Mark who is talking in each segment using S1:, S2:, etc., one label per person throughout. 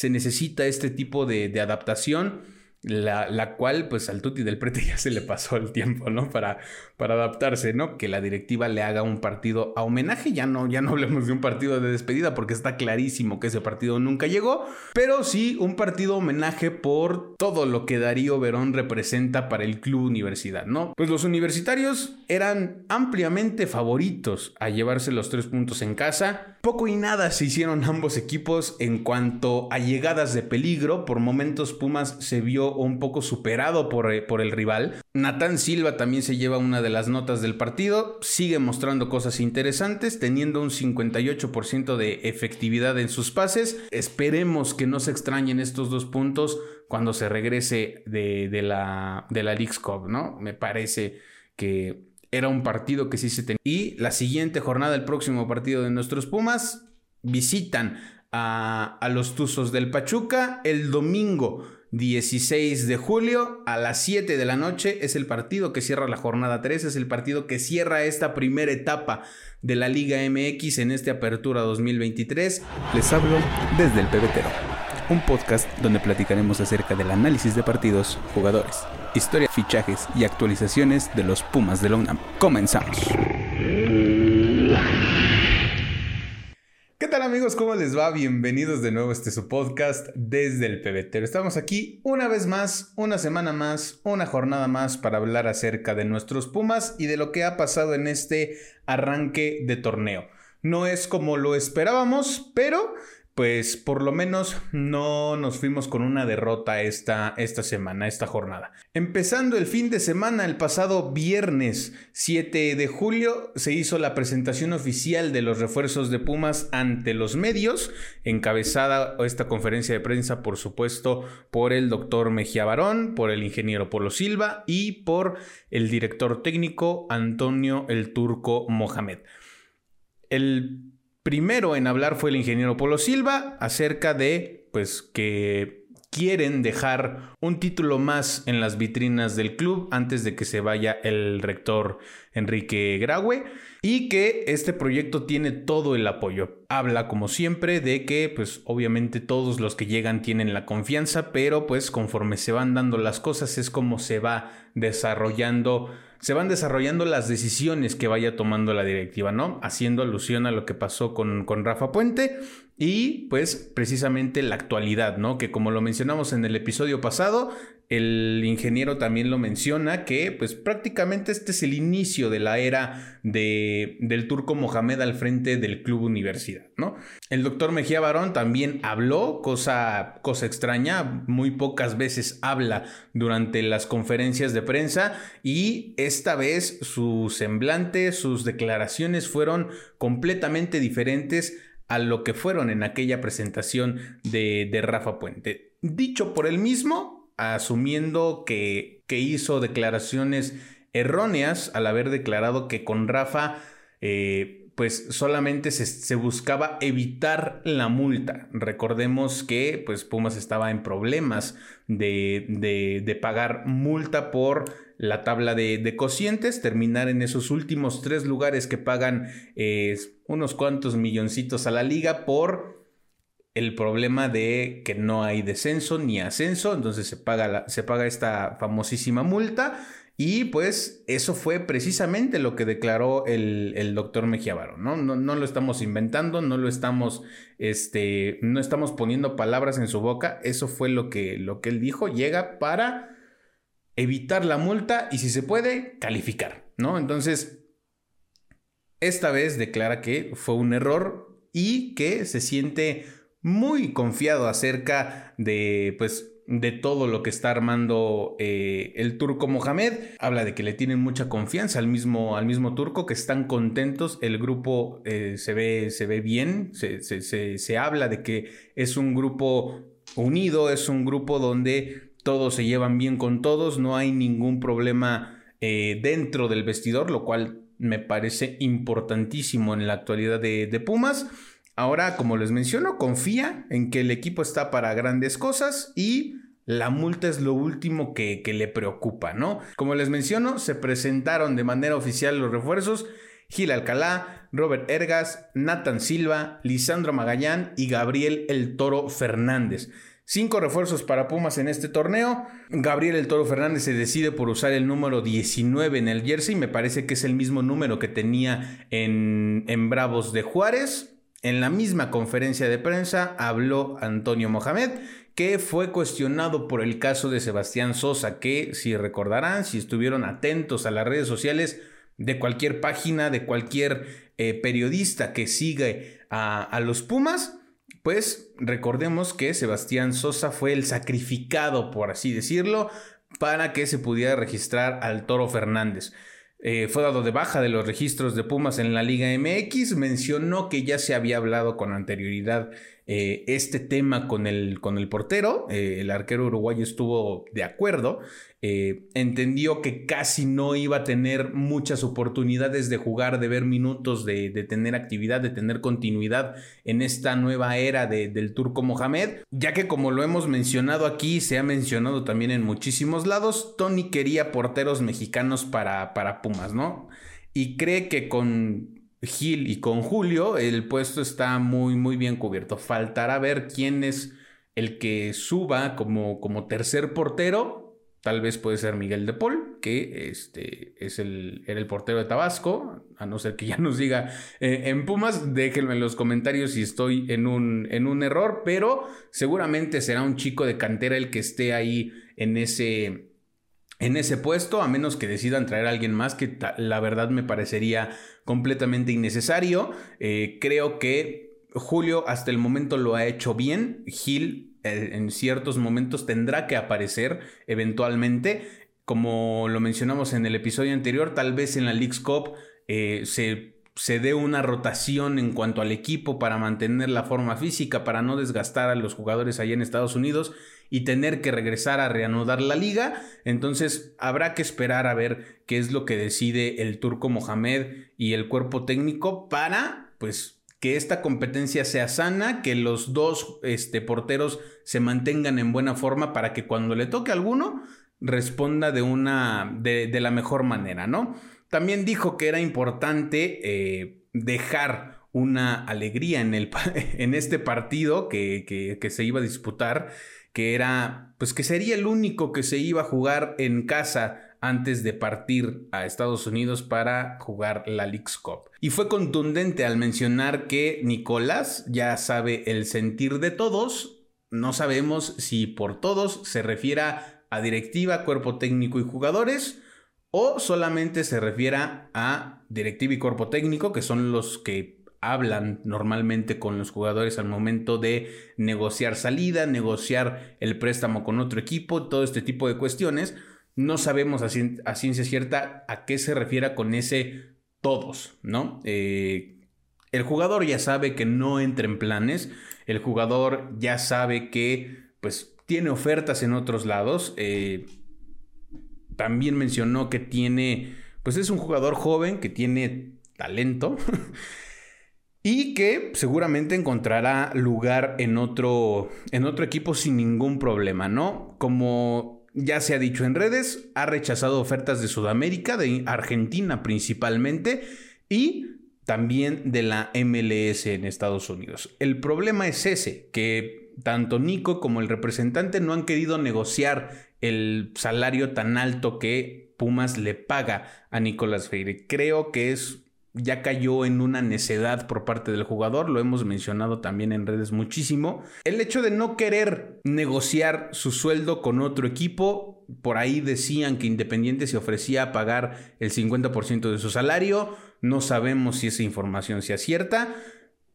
S1: se necesita este tipo de, adaptación la, la, cual pues al Tuti del Prete ya se le pasó el tiempo, ¿no? Para, para adaptarse, ¿no? Que la directiva le haga un partido a homenaje, ya no, ya no hablemos de un partido de despedida porque está clarísimo que ese partido nunca llegó, pero sí un partido homenaje por todo lo que Darío Verón representa para el club universidad, ¿no? Pues los universitarios eran ampliamente favoritos a llevarse los tres puntos en casa, poco y nada se hicieron ambos equipos en cuanto a llegadas de peligro, por momentos Pumas se vio un poco superado por, eh, por el rival. Natán Silva también se lleva una de las notas del partido, sigue mostrando cosas interesantes, teniendo un 58% de efectividad en sus pases. Esperemos que no se extrañen estos dos puntos cuando se regrese de, de la, de la League's Cup, ¿no? Me parece que era un partido que sí se tenía. Y la siguiente jornada, el próximo partido de nuestros Pumas, visitan a, a los Tuzos del Pachuca el domingo 16 de julio a las 7 de la noche. Es el partido que cierra la jornada 3, es el partido que cierra esta primera etapa de la Liga MX en esta apertura 2023.
S2: Les hablo desde el Pebetero, un podcast donde platicaremos acerca del análisis de partidos, jugadores, historia, fichajes y actualizaciones de los Pumas de la UNAM. Comenzamos.
S1: ¿Cómo les va? Bienvenidos de nuevo a este su podcast desde el pebetero. Estamos aquí una vez más, una semana más, una jornada más para hablar acerca de nuestros Pumas y de lo que ha pasado en este arranque de torneo. No es como lo esperábamos, pero pues por lo menos no nos fuimos con una derrota esta, esta semana, esta jornada. Empezando el fin de semana, el pasado viernes 7 de julio, se hizo la presentación oficial de los refuerzos de Pumas ante los medios, encabezada esta conferencia de prensa, por supuesto, por el doctor Mejía Barón, por el ingeniero Polo Silva y por el director técnico Antonio el Turco Mohamed. El primero en hablar fue el ingeniero Polo Silva acerca de, pues, que quieren dejar un título más en las vitrinas del club antes de que se vaya el rector Enrique Graue y que este proyecto tiene todo el apoyo. Habla como siempre de que pues obviamente todos los que llegan tienen la confianza, pero pues conforme se van dando las cosas es como se va desarrollando se van desarrollando las decisiones que vaya tomando la directiva, ¿no? Haciendo alusión a lo que pasó con, con Rafa Puente y pues precisamente la actualidad, ¿no? Que como lo mencionamos en el episodio pasado, el ingeniero también lo menciona que pues prácticamente este es el inicio de la era de, del turco Mohamed al frente del club universidad, ¿no? El doctor Mejía Barón también habló, cosa, cosa extraña, muy pocas veces habla durante las conferencias de prensa y esta vez su semblante, sus declaraciones fueron completamente diferentes a lo que fueron en aquella presentación de, de Rafa Puente. Dicho por él mismo, asumiendo que, que hizo declaraciones erróneas al haber declarado que con Rafa eh, pues solamente se, buscaba evitar la multa. Recordemos que pues Pumas estaba en problemas de, de, pagar multa por la tabla de, de, cocientes, terminar en esos últimos tres lugares que pagan eh, unos cuantos milloncitos a la liga por el problema de que no hay descenso ni ascenso, entonces se paga, se paga esta famosísima multa y pues eso fue precisamente lo que declaró el, doctor Mejía ¿no? ¿no? ¿no? lo estamos inventando, no lo estamos, este, no estamos poniendo palabras en su boca, eso fue lo que, lo que él dijo, llega para evitar la multa y si se puede, calificar, ¿no? Entonces, esta vez declara que fue un error y que se siente muy confiado acerca de, pues, de todo lo que está armando eh, el turco Mohamed. Habla de que le tienen mucha confianza al mismo, al mismo turco, que están contentos. El grupo eh, se, ve, se ve bien, se, se, habla de que es un grupo unido, es un grupo donde todos se llevan bien con todos, no hay ningún problema eh, dentro del vestidor, lo cual me parece importantísimo en la actualidad de, de Pumas. Ahora, como les menciono, confía en que el equipo está para grandes cosas y la multa es lo último que, le preocupa, ¿no? Como les menciono, se presentaron de manera oficial los refuerzos Gil Alcalá, Robert Ergas, Nathan Silva, Lisandro Magallán y Gabriel El Toro Fernández. Cinco refuerzos para Pumas en este torneo. Gabriel El Toro Fernández se decide por usar el número 19 en el jersey. Me parece que es el mismo número que tenía en, en Bravos de Juárez. En la misma conferencia de prensa habló Antonio Mohamed que fue cuestionado por el caso de Sebastián Sosa, que si recordarán, si estuvieron atentos a las redes sociales de cualquier página, de cualquier eh, periodista que sigue a, a los Pumas, pues recordemos que Sebastián Sosa fue el sacrificado, por así decirlo, para que se pudiera registrar al Toro Fernández. Eh, fue dado de baja de los registros de Pumas en la Liga MX, mencionó que ya se había hablado con anterioridad eh, este tema con el, con el portero, eh, el arquero uruguayo estuvo de acuerdo, entendió que casi no iba a tener muchas oportunidades de jugar, de ver minutos, de, tener actividad, de tener continuidad en esta nueva era del turco Mohamed, ya que como lo hemos mencionado aquí, se ha mencionado también en muchísimos lados, Tony quería porteros mexicanos para, para Pumas, ¿no? Y cree que con Gil y con Julio el puesto está muy, muy bien cubierto. Faltará ver quién es el que suba como, como tercer portero. Tal vez puede ser Miguel de Paul, que este, es el, era el portero de Tabasco, a no ser que ya nos diga eh, en Pumas, déjenme en los comentarios si estoy en un, en un error, pero seguramente será un chico de cantera el que esté ahí en ese, en ese puesto, a menos que decidan traer a alguien más, que la verdad me parecería completamente innecesario. Eh, creo que Julio hasta el momento lo ha hecho bien. Gil eh, en ciertos momentos tendrá que aparecer eventualmente. Como lo mencionamos en el episodio anterior, tal vez en la League's Cup eh, se se dé una rotación en cuanto al equipo para mantener la forma física, para no desgastar a los jugadores allá en Estados Unidos y tener que regresar a reanudar la liga. Entonces habrá que esperar a ver qué es lo que decide el turco Mohamed y el cuerpo técnico para, pues, que esta competencia sea sana, que los dos este, porteros se mantengan en buena forma para que cuando le toque a alguno responda de una de, la mejor manera, ¿no? También dijo que era importante eh, dejar una alegría en, el, en este partido que, que, se iba a disputar que era, pues que sería el único que se iba a jugar en casa antes de partir a Estados Unidos para jugar la League's Cup. Y fue contundente al mencionar que Nicolás ya sabe el sentir de todos. No sabemos si por todos se refiera a directiva, cuerpo técnico y jugadores o solamente se refiera a directiva y cuerpo técnico, que son los que hablan normalmente con los jugadores al momento de negociar salida, negociar el préstamo con otro equipo, todo este tipo de cuestiones. No sabemos a, ciencia cierta a qué se refiere con ese todos, ¿no? Eh, el jugador ya sabe que no entra en planes, el jugador ya sabe que pues tiene ofertas en otros lados. Eh, también mencionó que tiene, pues es un jugador joven que tiene talento y que seguramente encontrará lugar en otro, en otro equipo sin ningún problema, ¿no? Como ya se ha dicho en redes, ha rechazado ofertas de Sudamérica, de Argentina principalmente y también de la MLS en Estados Unidos. El problema es ese, que tanto Nico como el representante no han querido negociar el salario tan alto que Pumas le paga a Nicolás Freire. Creo que es ya cayó en una necedad por parte del jugador, lo hemos mencionado también en redes muchísimo. El hecho de no querer negociar su sueldo con otro equipo, por ahí decían que Independiente se ofrecía a pagar el 50% de su salario, no sabemos si esa información sea cierta,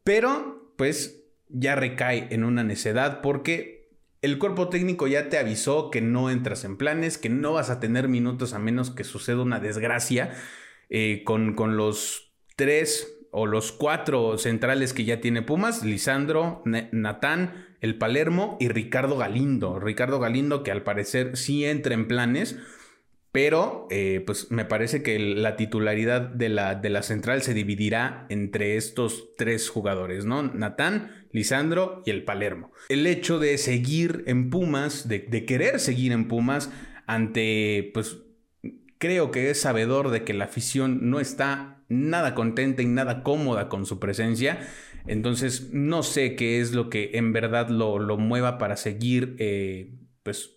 S1: pero pues ya recae en una necedad porque el cuerpo técnico ya te avisó que no entras en planes, que no vas a tener minutos a menos que suceda una desgracia eh, con, con, los tres o los cuatro centrales que ya tiene Pumas, Lisandro, Natán, el Palermo y Ricardo Galindo. Ricardo Galindo que al parecer sí entra en planes. Pero, eh, pues me parece que la titularidad de la, de la central se dividirá entre estos tres jugadores, ¿no? Natán, Lisandro y el Palermo. El hecho de seguir en Pumas, de, de querer seguir en Pumas, ante, pues creo que es sabedor de que la afición no está nada contenta y nada cómoda con su presencia. Entonces, no sé qué es lo que en verdad lo, lo mueva para seguir, eh, pues,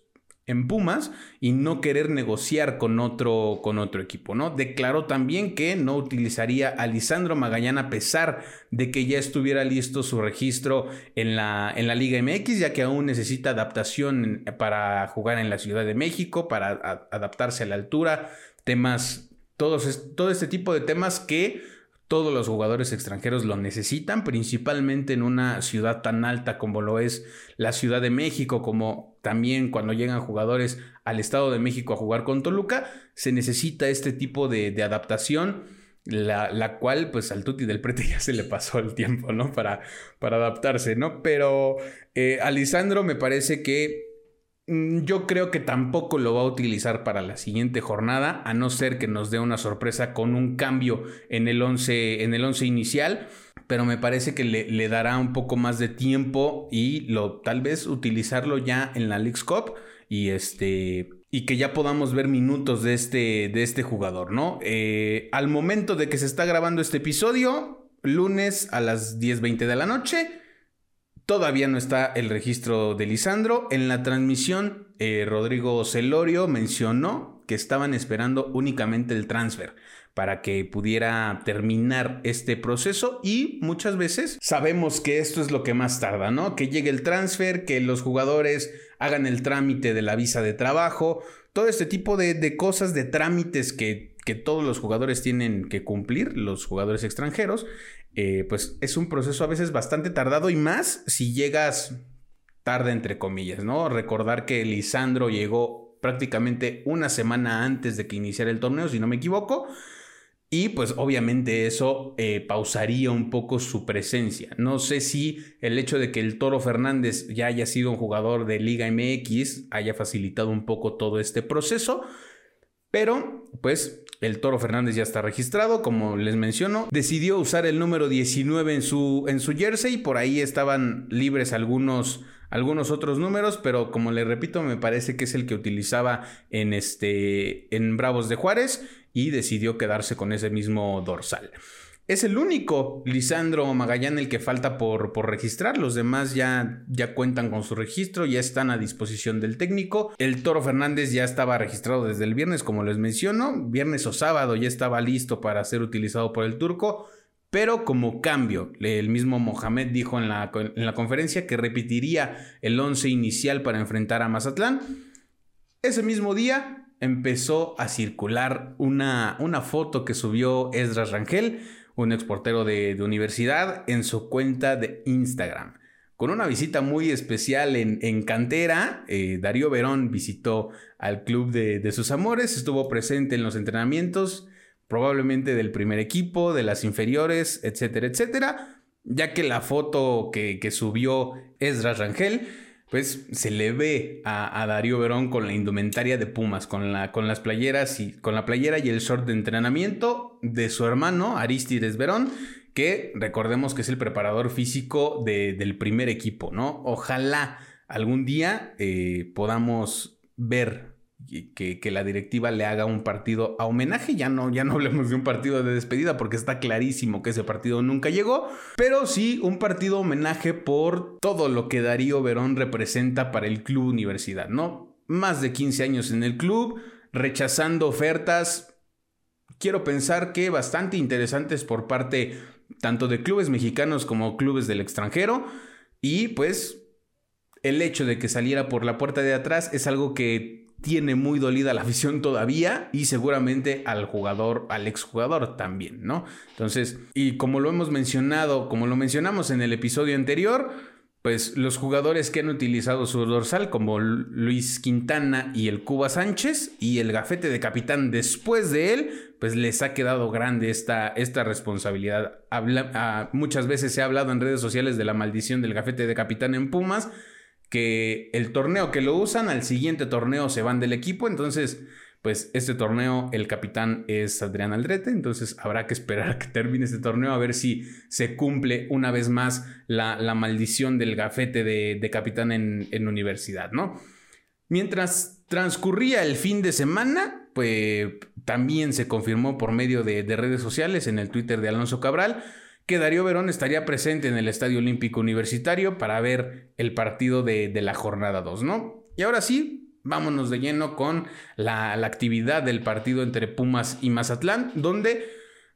S1: en Pumas y no querer negociar con otro, con otro equipo, ¿no? Declaró también que no utilizaría a Lisandro Magallán a pesar de que ya estuviera listo su registro en la, en la Liga MX, ya que aún necesita adaptación para jugar en la Ciudad de México, para adaptarse a la altura, temas, todos, todo este tipo de temas que todos los jugadores extranjeros lo necesitan, principalmente en una ciudad tan alta como lo es la Ciudad de México, como también cuando llegan jugadores al Estado de México a jugar con Toluca, se necesita este tipo de, adaptación, la, cual pues al Tuti del Prete ya se le pasó el tiempo, ¿no? Para, para adaptarse, ¿no? Pero eh, a Lisandro me parece que yo creo que tampoco lo va a utilizar para la siguiente jornada, a no ser que nos dé una sorpresa con un cambio en el 11, en el once inicial. Pero me parece que le, dará un poco más de tiempo y lo, tal vez utilizarlo ya en la League's Cup y este y que ya podamos ver minutos de este, de este jugador, ¿no? Eh, al momento de que se está grabando este episodio, lunes a las 10.20 de la noche, Todavía no está el registro de Lisandro. En la transmisión, eh, Rodrigo Celorio mencionó que estaban esperando únicamente el transfer para que pudiera terminar este proceso y muchas veces sabemos que esto es lo que más tarda, ¿no? Que llegue el transfer, que los jugadores hagan el trámite de la visa de trabajo, todo este tipo de, cosas, de trámites que, que todos los jugadores tienen que cumplir, los jugadores extranjeros, eh, pues es un proceso a veces bastante tardado y más si llegas tarde, entre comillas, ¿no? Recordar que Lisandro llegó prácticamente una semana antes de que iniciara el torneo, si no me equivoco. Y pues obviamente eso eh, pausaría un poco su presencia. No sé si el hecho de que el Toro Fernández ya haya sido un jugador de Liga MX haya facilitado un poco todo este proceso. Pero pues el Toro Fernández ya está registrado, como les menciono. Decidió usar el número 19 en su, en su jersey. Por ahí estaban libres algunos, algunos otros números, pero como les repito, me parece que es el que utilizaba en, este, en Bravos de Juárez y decidió quedarse con ese mismo dorsal. Es el único Lisandro Magallán el que falta por, por, registrar. Los demás ya, ya cuentan con su registro, ya están a disposición del técnico. El Toro Fernández ya estaba registrado desde el viernes, como les menciono. Viernes o sábado ya estaba listo para ser utilizado por el turco. Pero como cambio, el mismo Mohamed dijo en la, en la conferencia que repetiría el 11 inicial para enfrentar a Mazatlán. Ese mismo día empezó a circular una, una foto que subió Esdras Rangel un exportero de, de universidad, en su cuenta de Instagram. Con una visita muy especial en, Cantera, eh, Darío Verón visitó al club de, sus amores, estuvo presente en los entrenamientos, probablemente del primer equipo, de las inferiores, etcétera, etcétera, ya que la foto que, que subió Esdras Rangel pues se le ve a, Darío Verón con la indumentaria de Pumas, con, la, con las playeras y con la playera y el short de entrenamiento de su hermano Aristides Verón, que recordemos que es el preparador físico del primer equipo, ¿no? Ojalá algún día eh, podamos ver que, la directiva le haga un partido a homenaje. Ya no, ya no hablemos de un partido de despedida porque está clarísimo que ese partido nunca llegó. Pero sí un partido homenaje por todo lo que Darío Verón representa para el club universidad, ¿no? Más de 15 años en el club, rechazando ofertas. Quiero pensar que bastante interesantes por parte tanto de clubes mexicanos como clubes del extranjero. Y pues el hecho de que saliera por la puerta de atrás es algo que tiene muy dolida la afición todavía y seguramente al jugador, al exjugador también, ¿no? Entonces, y como lo hemos mencionado, como lo mencionamos en el episodio anterior, pues los jugadores que han utilizado su dorsal, como Luis Quintana y el Cuba Sánchez, y el gafete de capitán después de él, pues les ha quedado grande esta, esta responsabilidad. Ah, muchas veces se ha hablado en redes sociales de la maldición del gafete de capitán en Pumas que el torneo que lo usan, al siguiente torneo se van del equipo, entonces, pues este torneo el capitán es Adrián Aldrete, entonces habrá que esperar a que termine este torneo a ver si se cumple una vez más la, maldición del gafete de, capitán en, en universidad, ¿no? Mientras transcurría el fin de semana, pues también se confirmó por medio de, redes sociales en el Twitter de Alonso Cabral que Darío Verón estaría presente en el Estadio Olímpico Universitario para ver el partido de, la jornada 2, ¿no? Y ahora sí, vámonos de lleno con la, actividad del partido entre Pumas y Mazatlán, donde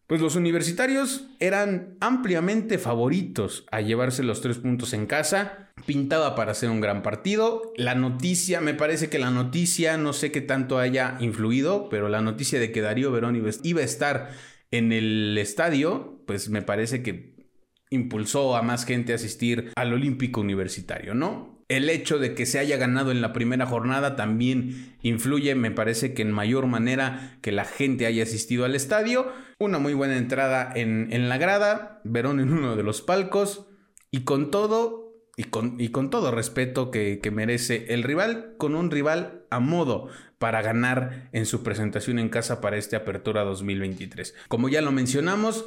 S1: pues los universitarios eran ampliamente favoritos a llevarse los tres puntos en casa. Pintaba para hacer un gran partido. La noticia, me parece que la noticia, no sé qué tanto haya influido, pero la noticia de que Darío Verón iba a estar en el estadio, pues me parece que impulsó a más gente a asistir al Olímpico Universitario, ¿no? El hecho de que se haya ganado en la primera jornada también influye, me parece que en mayor manera que la gente haya asistido al estadio. Una muy buena entrada en, la grada, Verón en uno de los palcos y con todo, y con, y con todo respeto que, que merece el rival, con un rival a modo para ganar en su presentación en casa para esta apertura 2023. Como ya lo mencionamos,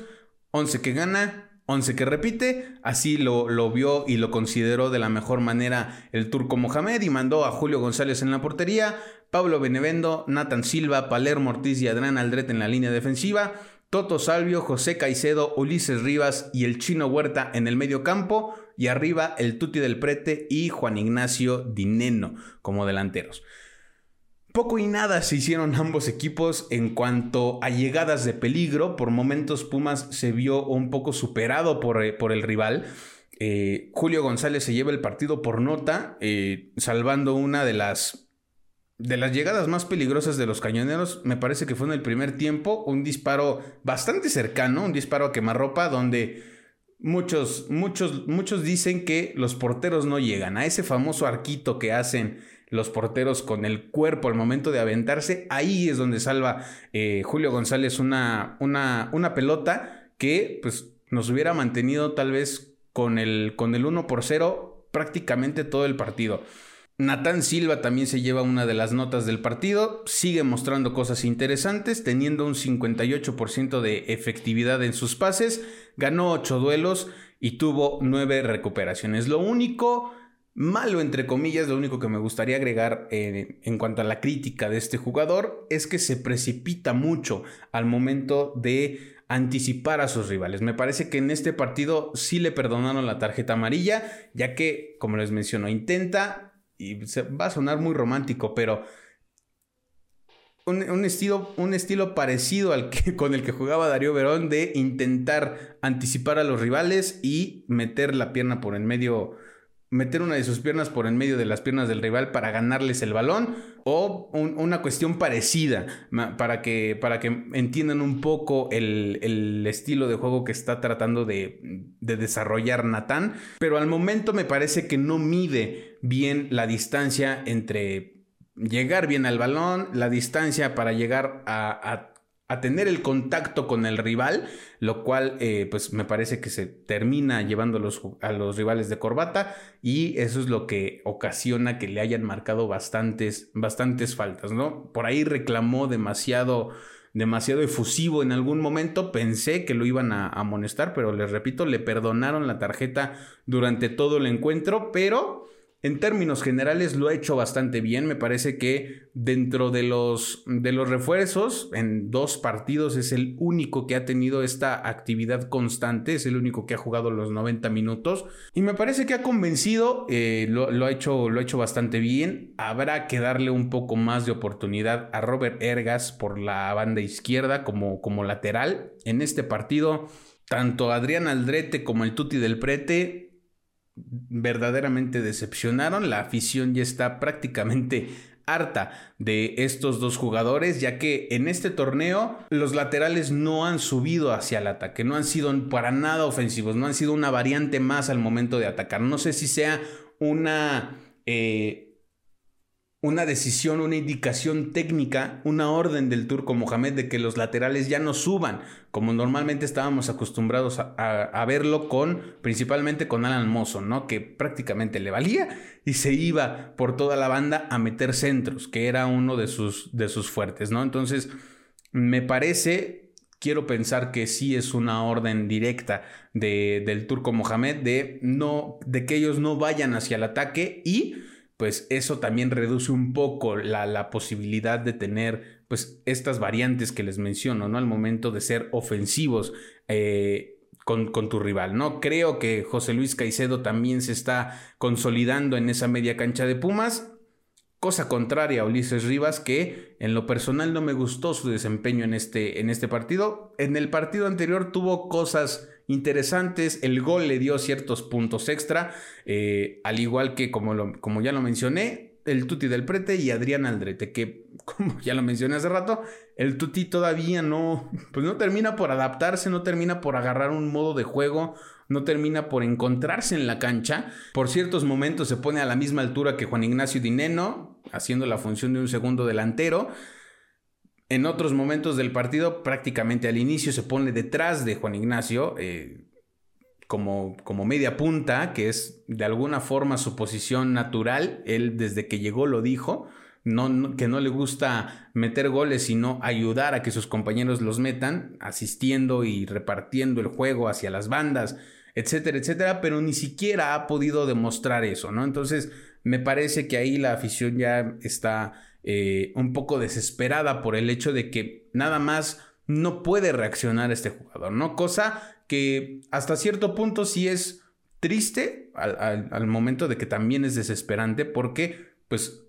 S1: 11 que gana, 11 que repite, así lo, vio y lo consideró de la mejor manera el turco Mohamed y mandó a Julio González en la portería, Pablo Benevendo, Nathan Silva, Palermo Ortiz y Adrián Aldret en la línea defensiva, Toto Salvio, José Caicedo, Ulises Rivas y el Chino Huerta en el medio campo y arriba el Tuti del Prete y Juan Ignacio Dineno como delanteros. Poco y nada se hicieron ambos equipos en cuanto a llegadas de peligro. Por momentos Pumas se vio un poco superado por, eh, por el rival. Eh, Julio González se lleva el partido por nota, eh, salvando una de las, de las llegadas más peligrosas de los cañoneros. Me parece que fue en el primer tiempo un disparo bastante cercano, un disparo a quemarropa donde muchos, muchos, muchos dicen que los porteros no llegan a ese famoso arquito que hacen los porteros con el cuerpo al momento de aventarse. Ahí es donde salva eh, Julio González una, una, una, pelota que pues, nos hubiera mantenido tal vez con el, con el 1 por 0 prácticamente todo el partido. Natán Silva también se lleva una de las notas del partido, sigue mostrando cosas interesantes, teniendo un 58% de efectividad en sus pases, ganó 8 duelos y tuvo 9 recuperaciones. Lo único malo, entre comillas, lo único que me gustaría agregar eh, en cuanto a la crítica de este jugador es que se precipita mucho al momento de anticipar a sus rivales. Me parece que en este partido sí le perdonaron la tarjeta amarilla, ya que, como les menciono, intenta, y va a sonar muy romántico, pero un, estilo, un estilo parecido al que, con el que jugaba Darío Verón de intentar anticipar a los rivales y meter la pierna por en medio meter una de sus piernas por en medio de las piernas del rival para ganarles el balón o una cuestión parecida para que, para que entiendan un poco el, estilo de juego que está tratando de, de desarrollar Natán. Pero al momento me parece que no mide bien la distancia entre llegar bien al balón, la distancia para llegar a tener el contacto con el rival, lo cual eh, pues me parece que se termina llevando a los, a los, rivales de corbata y eso es lo que ocasiona que le hayan marcado bastantes, bastantes faltas, ¿no? Por ahí reclamó demasiado, demasiado efusivo en algún momento, pensé que lo iban a amonestar, pero les repito, le perdonaron la tarjeta durante todo el encuentro, pero en términos generales lo ha hecho bastante bien. Me parece que dentro de los, de los refuerzos, en dos partidos es el único que ha tenido esta actividad constante, es el único que ha jugado los 90 minutos. Y me parece que ha convencido, eh, lo, ha hecho, lo ha hecho bastante bien. Habrá que darle un poco más de oportunidad a Robert Ergas por la banda izquierda como, como lateral. En este partido, tanto Adrián Aldrete como el Tuti del Prete verdaderamente decepcionaron. La afición ya está prácticamente harta de estos dos jugadores, ya que en este torneo los laterales no han subido hacia el ataque, no han sido para nada ofensivos, no han sido una variante más al momento de atacar. No sé si sea una... Eh, una decisión, una indicación técnica, una orden del turco Mohamed de que los laterales ya no suban, como normalmente estábamos acostumbrados a, verlo con, principalmente con Alan Mozo, ¿no? Que prácticamente le valía y se iba por toda la banda a meter centros, que era uno de sus, de sus fuertes, ¿no? Entonces, me parece, quiero pensar que sí es una orden directa de, del turco Mohamed de, no, de que ellos no vayan hacia el ataque y pues eso también reduce un poco la, posibilidad de tener pues estas variantes que les menciono, ¿no? Al momento de ser ofensivos. Eh, con, con, tu rival, ¿no? Creo que José Luis Caicedo también se está consolidando en esa media cancha de Pumas. Cosa contraria a Ulises Rivas, que en lo personal no me gustó su desempeño en este, en este partido. En el partido anterior tuvo cosas interesantes, el gol le dio ciertos puntos extra, eh, al igual que como, como ya lo mencioné, el Tuti del Prete y Adrián Aldrete, que como ya lo mencioné hace rato, el Tuti todavía no, pues no termina por adaptarse, no termina por agarrar un modo de juego, no termina por encontrarse en la cancha. Por ciertos momentos se pone a la misma altura que Juan Ignacio Dineno, haciendo la función de un segundo delantero. En otros momentos del partido, prácticamente al inicio, se pone detrás de Juan Ignacio eh, como, como media punta, que es de alguna forma su posición natural. Él desde que llegó lo dijo. Que no le gusta meter goles, sino ayudar a que sus compañeros los metan, asistiendo y repartiendo el juego hacia las bandas, etcétera, etcétera, pero ni siquiera ha podido demostrar eso, ¿no? Entonces, me parece que ahí la afición ya está eh, un poco desesperada por el hecho de que nada más no puede reaccionar este jugador, ¿no? Cosa que hasta cierto punto sí es triste al, momento de que también es desesperante porque pues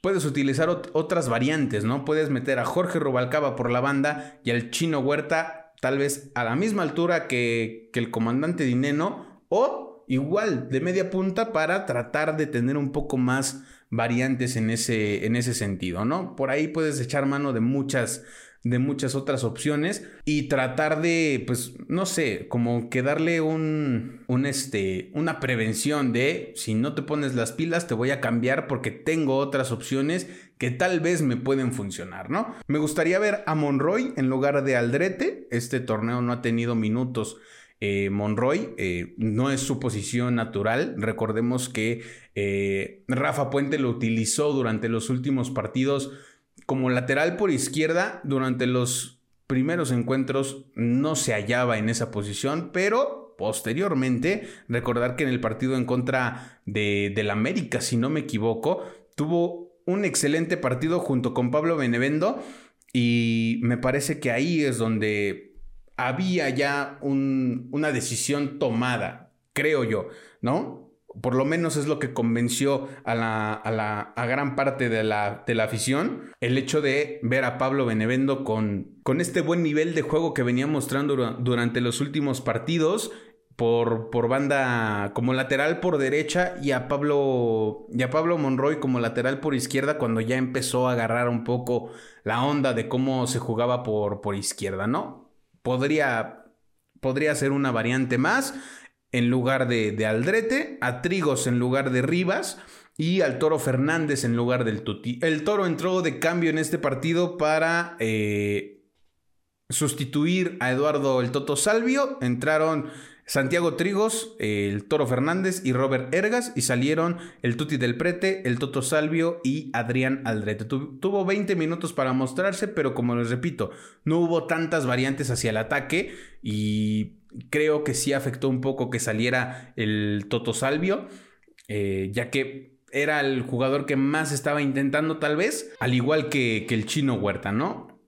S1: puedes utilizar otras variantes, ¿no? Puedes meter a Jorge Rubalcaba por la banda y al chino Huerta tal vez a la misma altura que, que el comandante Dineno o igual de media punta para tratar de tener un poco más variantes en ese, en ese sentido, ¿no? Por ahí puedes echar mano de muchas de muchas otras opciones y tratar de, pues, no sé, como que darle un, un, este, una prevención de, si no te pones las pilas, te voy a cambiar porque tengo otras opciones que tal vez me pueden funcionar, ¿no? Me gustaría ver a Monroy en lugar de Aldrete, este torneo no ha tenido minutos eh, Monroy eh, no es su posición natural. Recordemos que eh, Rafa Puente lo utilizó durante los últimos partidos como lateral por izquierda. Durante los primeros encuentros no se hallaba en esa posición, pero posteriormente, recordar que en el partido en contra de, del América, si no me equivoco, tuvo un excelente partido junto con Pablo Benevendo. Y me parece que ahí es donde había ya una decisión tomada, creo yo, ¿no? Por lo menos es lo que convenció a, la, a, la, a gran parte de la, de la, afición. El hecho de ver a Pablo Benevendo con, con este buen nivel de juego que venía mostrando durante los últimos partidos. Por, por, banda como lateral por derecha y a Pablo Pablo Monroy como lateral por izquierda cuando ya empezó a agarrar un poco la onda de cómo se jugaba por, por izquierda, ¿no? Podría, podría ser una variante más en lugar de, de, Aldrete, a Trigos en lugar de Rivas y al Toro Fernández en lugar del Tuti. El Toro entró de cambio en este partido para eh, sustituir a Eduardo el Toto Salvio. Entraron Santiago Trigos, el Toro Fernández y Robert Ergas y salieron el Tuti del Prete, el Toto Salvio y Adrián Aldrete. tuvo 20 minutos para mostrarse, pero como les repito, no hubo tantas variantes hacia el ataque y creo que sí afectó un poco que saliera el Toto Salvio, eh, ya que era el jugador que más estaba intentando tal vez, al igual que, que el chino Huerta, ¿no?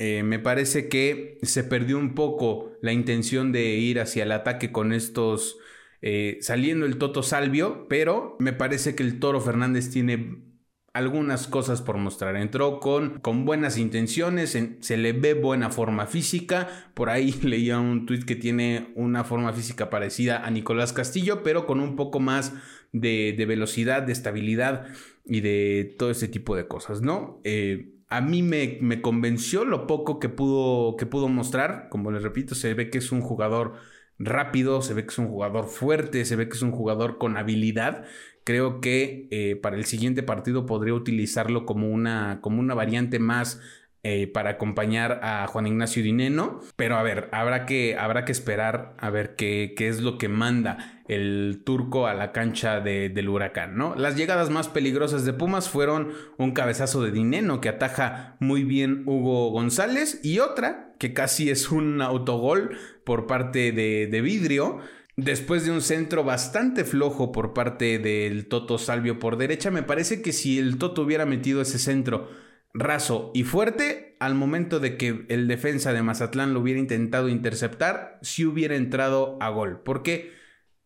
S1: Eh, me parece que se perdió un poco la intención de ir hacia el ataque con estos, eh, saliendo el Toto Salvio, pero me parece que el Toro Fernández tiene algunas cosas por mostrar. Entró con, con buenas intenciones, se le ve buena forma física. Por ahí leía un tweet que tiene una forma física parecida a Nicolás Castillo, pero con un poco más de, velocidad, de estabilidad y de todo ese tipo de cosas, ¿no? Eh, a mí me, convenció lo poco que pudo, que pudo mostrar. Como les repito, se ve que es un jugador rápido, se ve que es un jugador fuerte, se ve que es un jugador con habilidad. Creo que eh, para el siguiente partido podría utilizarlo como una, como una variante más eh, para acompañar a Juan Ignacio Dineno. Pero a ver, habrá que, habrá que esperar a ver qué, qué es lo que manda el turco a la cancha del huracán, ¿no? Las llegadas más peligrosas de Pumas fueron un cabezazo de Dineno que ataja muy bien Hugo González y otra que casi es un autogol por parte de, de Vidrio después de un centro bastante flojo por parte del Toto Salvio por derecha, me parece que si el Toto hubiera metido ese centro raso y fuerte, al momento de que el defensa de Mazatlán lo hubiera intentado interceptar, si hubiera entrado a gol. Porque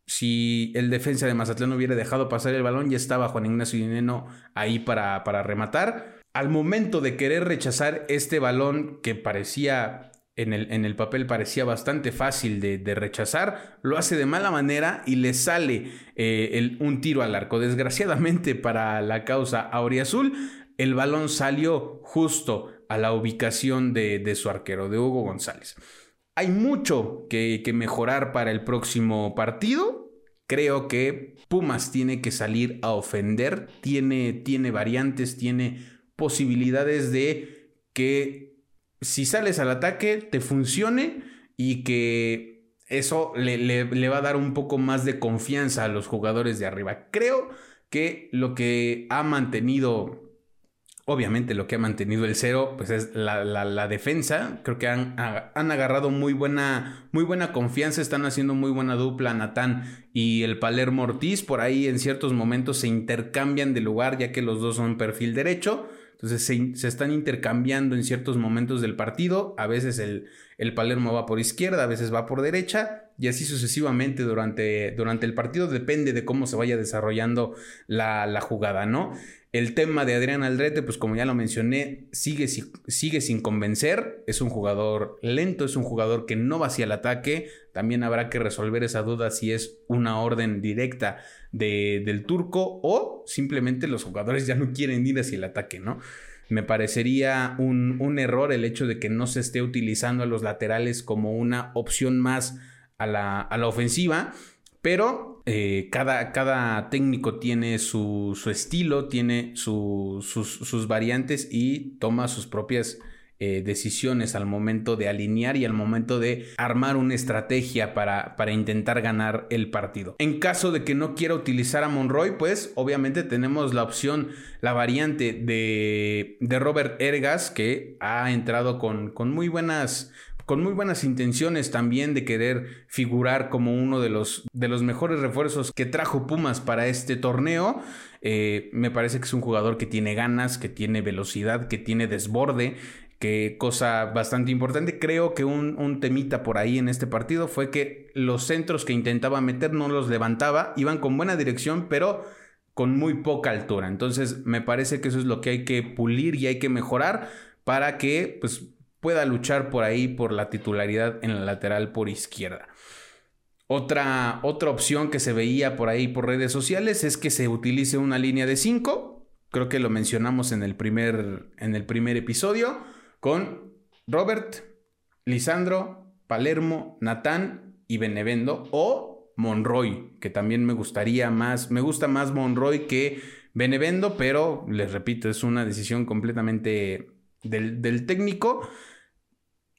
S1: si el defensa de Mazatlán hubiera dejado pasar el balón, ya estaba Juan Ignacio Dineno ahí para, para rematar. Al momento de querer rechazar este balón que parecía en el, en el, papel parecía bastante fácil de, rechazar, lo hace de mala manera y le sale eh, un tiro al arco. Desgraciadamente para la causa auriazul, el balón salió justo a la ubicación de, su arquero, de Hugo González. Hay mucho que, mejorar para el próximo partido. Creo que Pumas tiene que salir a ofender, tiene, tiene variantes, tiene posibilidades de que si sales al ataque te funcione y que eso le, le, va a dar un poco más de confianza a los jugadores de arriba. Creo que lo que ha mantenido Obviamente lo que ha mantenido el cero pues es la, defensa. Creo que han, han, agarrado muy buena, muy buena confianza, están haciendo muy buena dupla Natán y el Palermo Ortiz. Por ahí en ciertos momentos se intercambian de lugar ya que los dos son perfil derecho. Entonces se, están intercambiando en ciertos momentos del partido. A veces el, el, Palermo va por izquierda, a veces va por derecha. Y así sucesivamente durante, durante el partido. Depende de cómo se vaya desarrollando la, la jugada, ¿no? El tema de Adrián Aldrete, pues como ya lo mencioné, sigue, sigue sin convencer. Es un jugador lento, es un jugador que no va hacia el ataque. También habrá que resolver esa duda si es una orden directa de, del turco o simplemente los jugadores ya no quieren ir hacia el ataque, ¿no? Me parecería un, un error el hecho de que no se esté utilizando a los laterales como una opción más a la, a la ofensiva pero eh, cada, cada, técnico tiene su, estilo, tiene sus, variantes y toma sus propias eh, decisiones al momento de alinear y al momento de armar una estrategia para, para, intentar ganar el partido. En caso de que no quiera utilizar a Monroy, pues obviamente tenemos la opción, la variante de, de Robert Ergas, que ha entrado con, con muy buenas con muy buenas intenciones también de querer figurar como uno de los, de los mejores refuerzos que trajo Pumas para este torneo. Eh, me parece que es un jugador que tiene ganas, que tiene velocidad, que tiene desborde, que cosa bastante importante. Creo que un, un, temita por ahí en este partido fue que los centros que intentaba meter no los levantaba, iban con buena dirección, pero con muy poca altura. Entonces me parece que eso es lo que hay que pulir y hay que mejorar para que pues pueda luchar por ahí por la titularidad en la lateral por izquierda. Otra, otra opción que se veía por ahí por redes sociales es que se utilice una línea de 5. Creo que lo mencionamos en el primer, en el primer episodio con Robert, Lisandro, Palermo, Natán y Benevendo o Monroy, que también me gustaría más, me gusta más Monroy que Benevendo, pero les repito, es una decisión completamente del, técnico.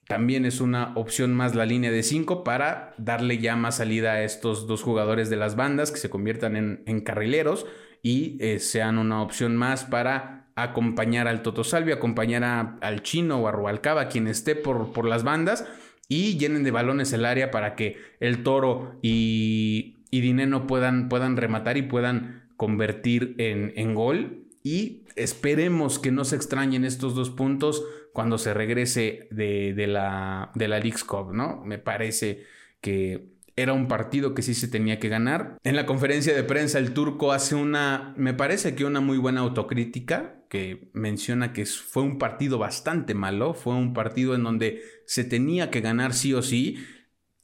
S1: También es una opción más la línea de 5 para darle ya más salida a estos dos jugadores de las bandas que se conviertan en, carrileros y eh, sean una opción más para acompañar al Toto Salvio, acompañar al Chino o a Rubalcaba, quien esté por, por las bandas y llenen de balones el área para que el Toro y, y Dineno puedan, puedan rematar y puedan convertir en, en gol. Y esperemos que no se extrañen estos dos puntos cuando se regrese de, la, de la League's Cup, ¿no? Me parece que era un partido que sí se tenía que ganar. En la conferencia de prensa el turco hace una, me parece que una muy buena autocrítica, que menciona que fue un partido bastante malo, fue un partido en donde se tenía que ganar sí o sí.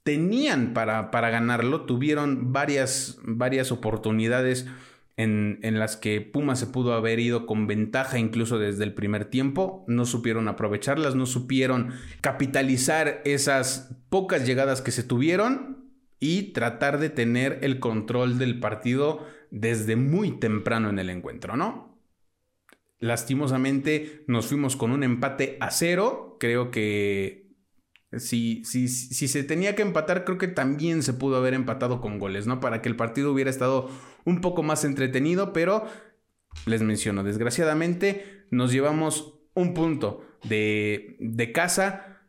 S1: Tenían para, para ganarlo, tuvieron varias, varias oportunidades en, las que Puma se pudo haber ido con ventaja incluso desde el primer tiempo, no supieron aprovecharlas, no supieron capitalizar esas pocas llegadas que se tuvieron y tratar de tener el control del partido desde muy temprano en el encuentro, ¿no? Lastimosamente nos fuimos con un empate a cero, creo que si, si, si, se tenía que empatar, creo que también se pudo haber empatado con goles, ¿no? Para que el partido hubiera estado un poco más entretenido, pero les menciono, desgraciadamente nos llevamos un punto de, de casa.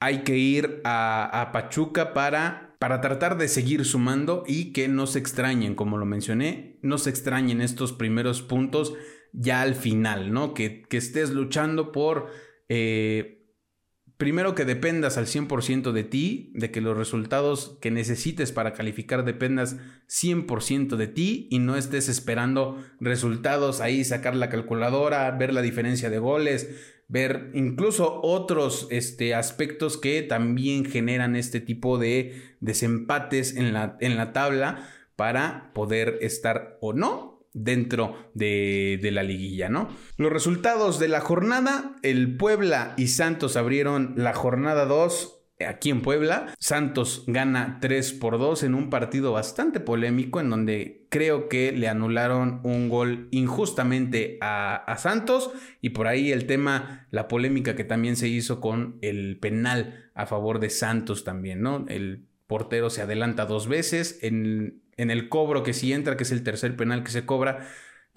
S1: Hay que ir a, a Pachuca para para tratar de seguir sumando y que no se extrañen, como lo mencioné, no se extrañen estos primeros puntos ya al final, ¿no? Que, que estés luchando por... Eh, primero que dependas al 100% de ti, de que los resultados que necesites para calificar dependas 100% de ti y no estés esperando resultados ahí, sacar la calculadora, ver la diferencia de goles, ver incluso otros este, aspectos que también generan este tipo de desempates en la, en la tabla para poder estar o no dentro de, la liguilla, ¿no? Los resultados de la jornada, el Puebla y Santos abrieron la jornada 2 aquí en Puebla. Santos gana 3 por 2 en un partido bastante polémico en donde creo que le anularon un gol injustamente a, a, Santos y por ahí el tema, la polémica que también se hizo con el penal a favor de Santos también, ¿no? El portero se adelanta dos veces en en el cobro que si entra, que es el tercer penal que se cobra,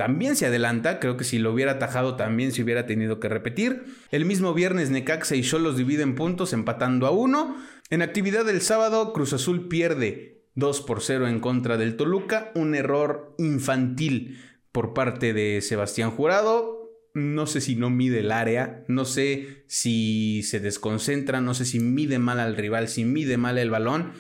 S1: también se adelanta. Creo que si lo hubiera atajado también se hubiera tenido que repetir. El mismo viernes Necaxa y Cholos dividen puntos empatando a uno. En actividad del sábado, Cruz Azul pierde 2 por 0 en contra del Toluca. Un error infantil por parte de Sebastián Jurado. No sé si no mide el área, no sé si se desconcentra, no sé si mide mal al rival, si mide mal el balón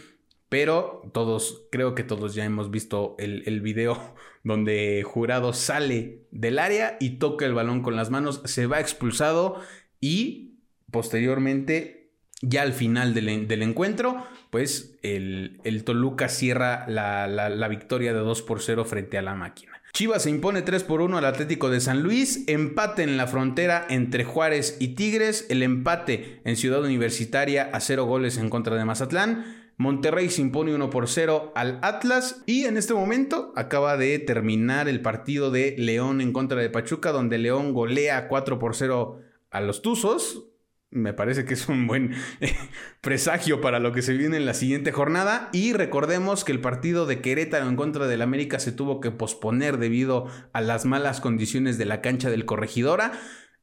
S1: pero todos, creo que todos ya hemos visto el, el, video donde Jurado sale del área y toca el balón con las manos, se va expulsado y posteriormente, ya al final del, del encuentro, pues el, el Toluca cierra la, la, la, victoria de 2 por 0 frente a la máquina. Chivas se impone 3 por 1 al Atlético de San Luis, empate en la frontera entre Juárez y Tigres, el empate en Ciudad Universitaria a 0 goles en contra de Mazatlán. Monterrey se impone 1 por 0 al Atlas y en este momento acaba de terminar el partido de León en contra de Pachuca donde León golea 4 por 0 a los Tuzos. Me parece que es un buen presagio para lo que se viene en la siguiente jornada. Y recordemos que el partido de Querétaro en contra del América se tuvo que posponer debido a las malas condiciones de la cancha del Corregidora.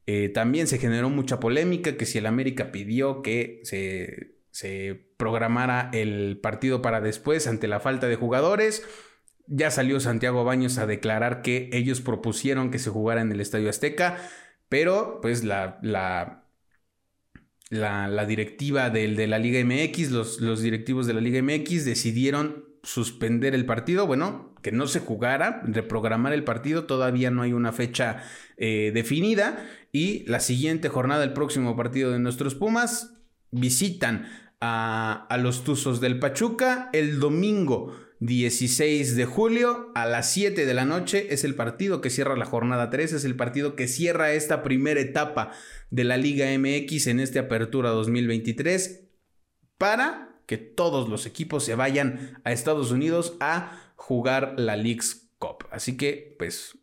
S1: Eh, también se generó mucha polémica que si el América pidió que se se programara el partido para después ante la falta de jugadores. Ya salió Santiago Baños a declarar que ellos propusieron que se jugara en el Estadio Azteca, pero pues la, la, la, directiva del, de la Liga MX, los, los directivos de la Liga MX decidieron suspender el partido, bueno, que no se jugara, reprogramar el partido, todavía no hay una fecha eh, definida. Y la siguiente jornada, el próximo partido de nuestros Pumas, visitan a, los Tuzos del Pachuca el domingo 16 de julio a las 7 de la noche. Es el partido que cierra la jornada 3, es el partido que cierra esta primera etapa de la Liga MX en esta apertura 2023 para que todos los equipos se vayan a Estados Unidos a jugar la League's Cup. Así que, pues,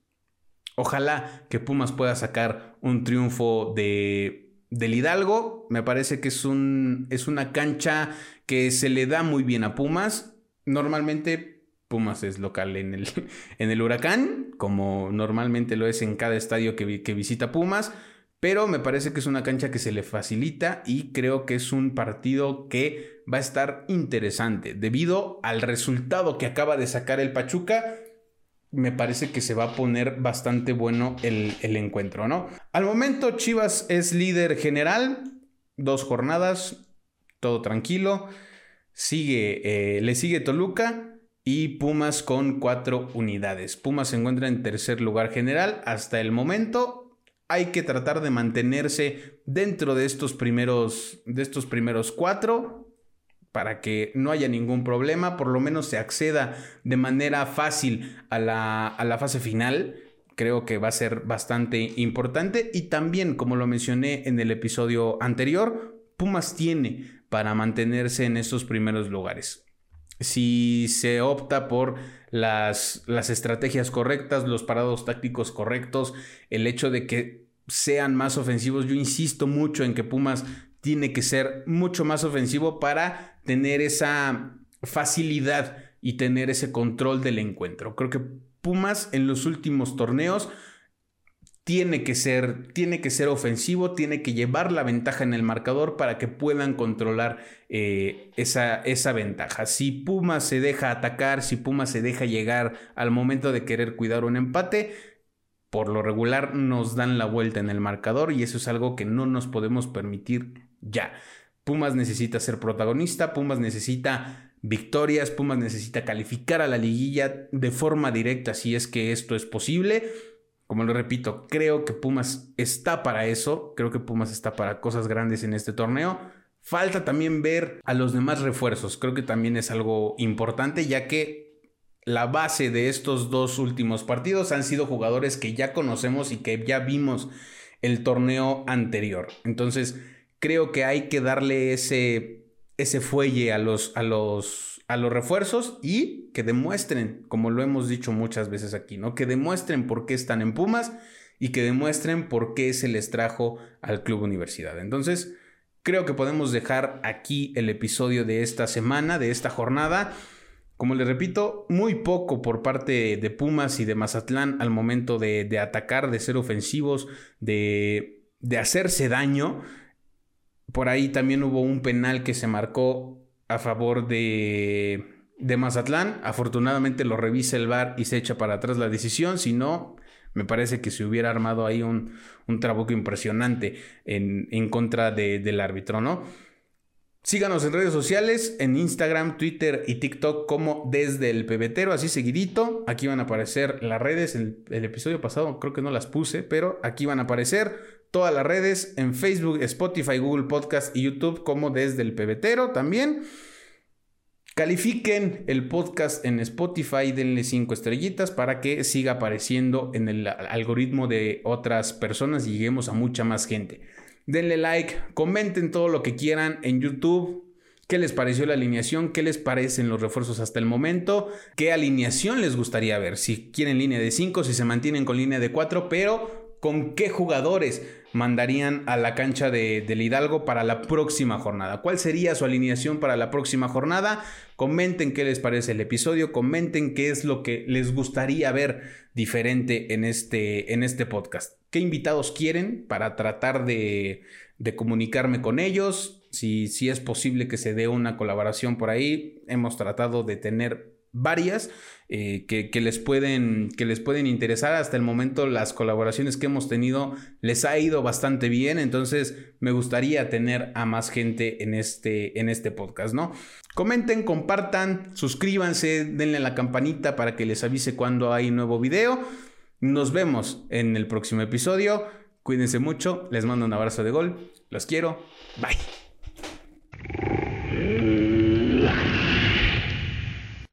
S1: ojalá que Pumas pueda sacar un triunfo de del Hidalgo. Me parece que es, un, es una cancha que se le da muy bien a Pumas. Normalmente Pumas es local en el, en el Huracán, como normalmente lo es en cada estadio que, que visita Pumas. Pero me parece que es una cancha que se le facilita y creo que es un partido que va a estar interesante debido al resultado que acaba de sacar el Pachuca me parece que se va a poner bastante bueno el, encuentro, ¿no? Al momento Chivas es líder general, dos jornadas, todo tranquilo. Sigue, eh, le sigue Toluca y Pumas con cuatro unidades. Pumas se encuentra en tercer lugar general hasta el momento. Hay que tratar de mantenerse dentro de estos primeros, de estos primeros cuatro para que no haya ningún problema, por lo menos se acceda de manera fácil a la, fase final. Creo que va a ser bastante importante y también, como lo mencioné en el episodio anterior, Pumas tiene para mantenerse en estos primeros lugares. Si se opta por las, las estrategias correctas, los parados tácticos correctos, el hecho de que sean más ofensivos, yo insisto mucho en que Pumas tiene que ser mucho más ofensivo para tener esa facilidad y tener ese control del encuentro. Creo que Pumas en los últimos torneos tiene que ser, tiene que ser ofensivo, tiene que llevar la ventaja en el marcador para que puedan controlar eh, esa, esa ventaja. Si Puma se deja atacar, si Puma se deja llegar al momento de querer cuidar un empate, por lo regular nos dan la vuelta en el marcador y eso es algo que no nos podemos permitir ya. Pumas necesita ser protagonista, Pumas necesita victorias, Pumas necesita calificar a la liguilla de forma directa si es que esto es posible como lo repito, creo que Pumas está para eso, creo que Pumas está para cosas grandes en este torneo. Falta también ver a los demás refuerzos, creo que también es algo importante ya que la base de estos dos últimos partidos han sido jugadores que ya conocemos y que ya vimos el torneo anterior. Entonces, creo que hay que darle ese, ese fuelle a los, a los a los refuerzos y que demuestren, como lo hemos dicho muchas veces aquí, ¿no? Que demuestren por qué están en Pumas y que demuestren por qué se les trajo al Club Universidad. Entonces, creo que podemos dejar aquí el episodio de esta semana, de esta jornada. Como les repito, muy poco por parte de Pumas y de Mazatlán al momento de, atacar, de ser ofensivos, de, de hacerse daño. Por ahí también hubo un penal que se marcó a favor de, de Mazatlán. Afortunadamente lo revisa el VAR y se echa para atrás la decisión. Si no, me parece que se hubiera armado ahí un, un trabuco impresionante en, en contra del árbitro, ¿no? Síganos en redes sociales, en Instagram, Twitter y TikTok como desde el pebetero, así seguidito. Aquí van a aparecer las redes. El, el, episodio pasado creo que no las puse, pero aquí van a aparecer todas las redes en Facebook, Spotify, Google Podcast y YouTube como desde el pebetero también. Califiquen el podcast en Spotify, denle cinco estrellitas para que siga apareciendo en el algoritmo de otras personas y lleguemos a mucha más gente. Denle like, comenten todo lo que quieran en YouTube. ¿Qué les pareció la alineación? ¿Qué les parecen los refuerzos hasta el momento? ¿Qué alineación les gustaría ver? Si quieren línea de 5, si se mantienen con línea de 4, pero con qué jugadores mandarían a la cancha de, del Hidalgo para la próxima jornada. ¿Cuál sería su alineación para la próxima jornada? Comenten qué les parece el episodio, comenten qué es lo que les gustaría ver diferente en este, en este podcast. ¿Qué invitados quieren para tratar de, de comunicarme con ellos? Si, si es posible que se dé una colaboración por ahí, hemos tratado de tener varias eh, que, les pueden, que les pueden interesar. Hasta el momento las colaboraciones que hemos tenido les ha ido bastante bien, entonces me gustaría tener a más gente en este, en este podcast, ¿no? Comenten, compartan, suscríbanse, denle la campanita para que les avise cuando hay nuevo video. Nos vemos en el próximo episodio. Cuídense mucho, les mando un abrazo de gol, los quiero, bye.